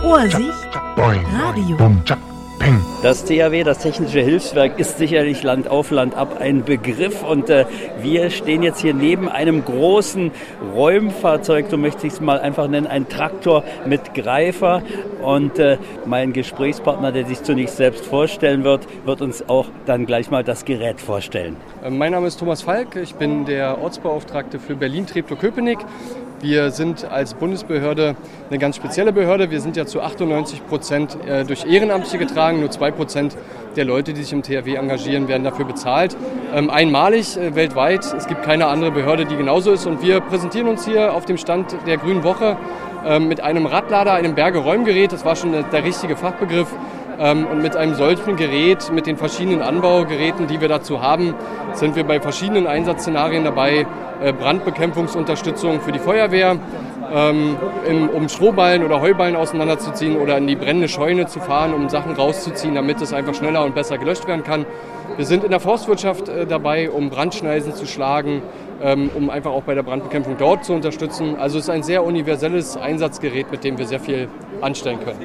Ohrsicht Radio. Das THW, das Technische Hilfswerk, ist sicherlich Land auf Land ab ein Begriff. Und äh, wir stehen jetzt hier neben einem großen Räumfahrzeug, so möchte ich es mal einfach nennen, ein Traktor mit Greifer. Und äh, mein Gesprächspartner, der sich zunächst selbst vorstellen wird, wird uns auch dann gleich mal das Gerät vorstellen. Äh, mein Name ist Thomas Falk, ich bin der Ortsbeauftragte für Berlin-Treptow-Köpenick. Wir sind als Bundesbehörde eine ganz spezielle Behörde. Wir sind ja zu 98 Prozent äh, durch Ehrenamtliche getragen. Nur zwei Prozent der Leute, die sich im THW engagieren, werden dafür bezahlt. Ähm, einmalig äh, weltweit. Es gibt keine andere Behörde, die genauso ist. Und wir präsentieren uns hier auf dem Stand der Grünen Woche ähm, mit einem Radlader, einem Bergeräumgerät. Das war schon der richtige Fachbegriff. Ähm, und mit einem solchen Gerät, mit den verschiedenen Anbaugeräten, die wir dazu haben, sind wir bei verschiedenen Einsatzszenarien dabei, äh, Brandbekämpfungsunterstützung für die Feuerwehr, ähm, um Strohballen oder Heuballen auseinanderzuziehen oder in die brennende Scheune zu fahren, um Sachen rauszuziehen, damit es einfach schneller und besser gelöscht werden kann. Wir sind in der Forstwirtschaft äh, dabei, um Brandschneisen zu schlagen, ähm, um einfach auch bei der Brandbekämpfung dort zu unterstützen. Also es ist ein sehr universelles Einsatzgerät, mit dem wir sehr viel anstellen können.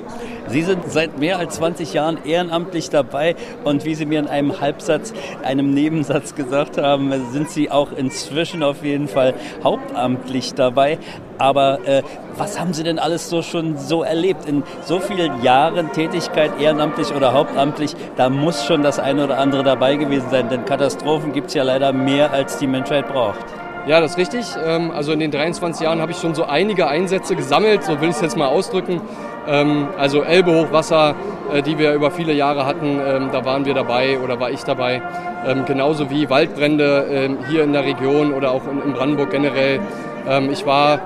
Sie sind seit mehr als 20 Jahren ehrenamtlich dabei und wie Sie mir in einem Halbsatz, einem Nebensatz gesagt haben, sind Sie auch inzwischen auf jeden Fall hauptamtlich dabei. Aber äh, was haben Sie denn alles so schon so erlebt? In so vielen Jahren Tätigkeit, ehrenamtlich oder hauptamtlich, da muss schon das eine oder andere dabei gewesen sein. Denn Katastrophen gibt es ja leider mehr, als die Menschheit braucht. Ja, das ist richtig. Ähm, also in den 23 Jahren habe ich schon so einige Einsätze gesammelt, so will ich es jetzt mal ausdrücken. Ähm, also Elbehochwasser, äh, die wir über viele Jahre hatten, ähm, da waren wir dabei oder war ich dabei. Genauso wie Waldbrände hier in der Region oder auch in Brandenburg generell. Ich war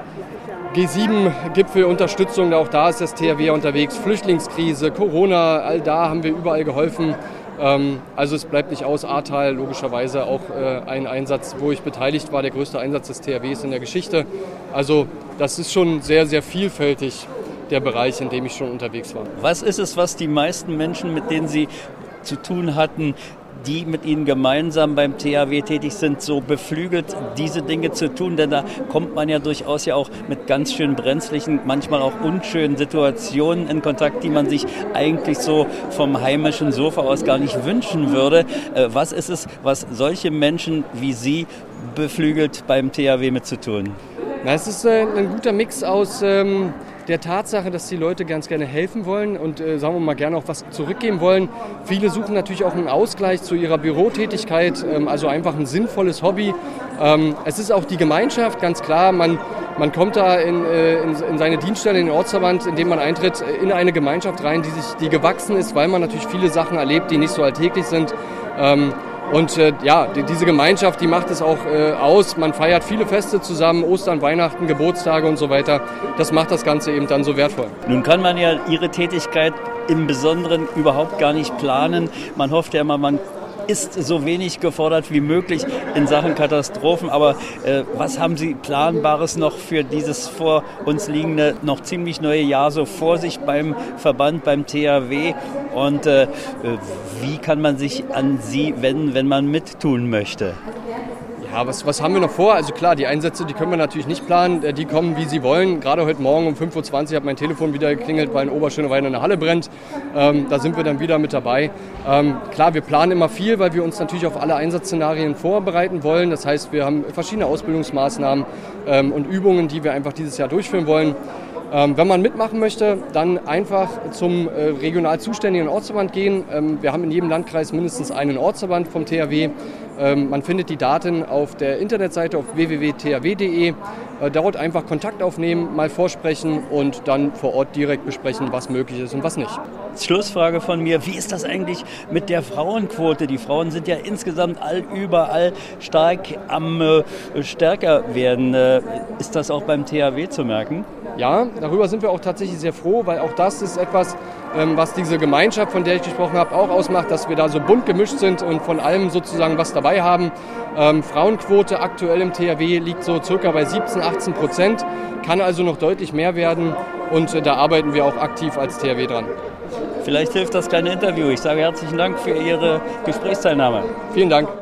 G7-Gipfelunterstützung, auch da ist das THW unterwegs, Flüchtlingskrise, Corona, all da haben wir überall geholfen. Ähm, also es bleibt nicht aus. Ahrtal logischerweise auch äh, ein Einsatz, wo ich beteiligt war, der größte Einsatz des THWs in der Geschichte. Also das ist schon sehr, sehr vielfältig der Bereich, in dem ich schon unterwegs war. Was ist es, was die meisten Menschen, mit denen Sie zu tun hatten, die mit Ihnen gemeinsam beim THW tätig sind, so beflügelt, diese Dinge zu tun? Denn da kommt man ja durchaus ja auch mit ganz schön brenzlichen, manchmal auch unschönen Situationen in Kontakt, die man sich eigentlich so vom heimischen Sofa aus gar nicht wünschen würde. Äh, was ist es, was solche Menschen wie Sie beflügelt beim THW mit zu tun? Es ist äh, ein guter Mix aus ähm, der Tatsache, dass die Leute ganz gerne helfen wollen und äh, sagen wir mal gerne auch was zurückgeben wollen. Viele suchen natürlich auch einen Ausgleich zu ihrer Bürotätigkeit, ähm, also einfach ein sinnvolles Hobby. Ähm, es ist auch die Gemeinschaft, ganz klar. Man, man kommt da in, äh, in, in, seine Dienststelle, in den Ortsverband, in dem man eintritt, äh, in eine Gemeinschaft rein, die sich, die gewachsen ist, weil man natürlich viele Sachen erlebt, die nicht so alltäglich sind. Ähm, und äh, ja, die, diese Gemeinschaft, die macht es auch äh, aus. Man feiert viele Feste zusammen, Ostern, Weihnachten, Geburtstage und so weiter. Das macht das Ganze eben dann so wertvoll. Nun kann man ja Ihre Tätigkeit im Besonderen überhaupt gar nicht planen. Man hofft ja immer, man ist so wenig gefordert wie möglich in Sachen Katastrophen. Aber äh, was haben Sie Planbares noch für dieses vor uns liegende, noch ziemlich neue Jahr so vor sich beim Verband, beim THW? Und äh, wie kann man sich an Sie wenden, wenn man mittun möchte? Ja, was, was haben wir noch vor? Also klar, die Einsätze, die können wir natürlich nicht planen. Äh, die kommen, wie sie wollen. Gerade heute Morgen um 5.20 Uhr hat mein Telefon wieder geklingelt, weil in Oberschönewein eine Halle brennt. Ähm, da sind wir dann wieder mit dabei. Ähm, klar, wir planen immer viel, weil wir uns natürlich auf alle Einsatzszenarien vorbereiten wollen. Das heißt, wir haben verschiedene Ausbildungsmaßnahmen ähm, und Übungen, die wir einfach dieses Jahr durchführen wollen. Ähm, wenn man mitmachen möchte, dann einfach zum äh, regional zuständigen Ortsverband gehen. Ähm, wir haben in jedem Landkreis mindestens einen Ortsverband vom THW. Ähm, man findet die Daten auf der Internetseite auf www.thw.de. Äh, dort einfach Kontakt aufnehmen, mal vorsprechen und dann vor Ort direkt besprechen, was möglich ist und was nicht. Schlussfrage von mir, wie ist das eigentlich mit der Frauenquote? Die Frauen sind ja insgesamt all, überall stark am äh, stärker werden. Äh, ist das auch beim THW zu merken? Ja, darüber sind wir auch tatsächlich sehr froh, weil auch das ist etwas, ähm, was diese Gemeinschaft, von der ich gesprochen habe, auch ausmacht, dass wir da so bunt gemischt sind und von allem sozusagen was dabei haben. Ähm, Frauenquote aktuell im THW liegt so circa bei 17, 18 Prozent, kann also noch deutlich mehr werden und äh, da arbeiten wir auch aktiv als THW dran. Vielleicht hilft das kleine Interview. Ich sage herzlichen Dank für Ihre Gesprächsteilnahme. Vielen Dank.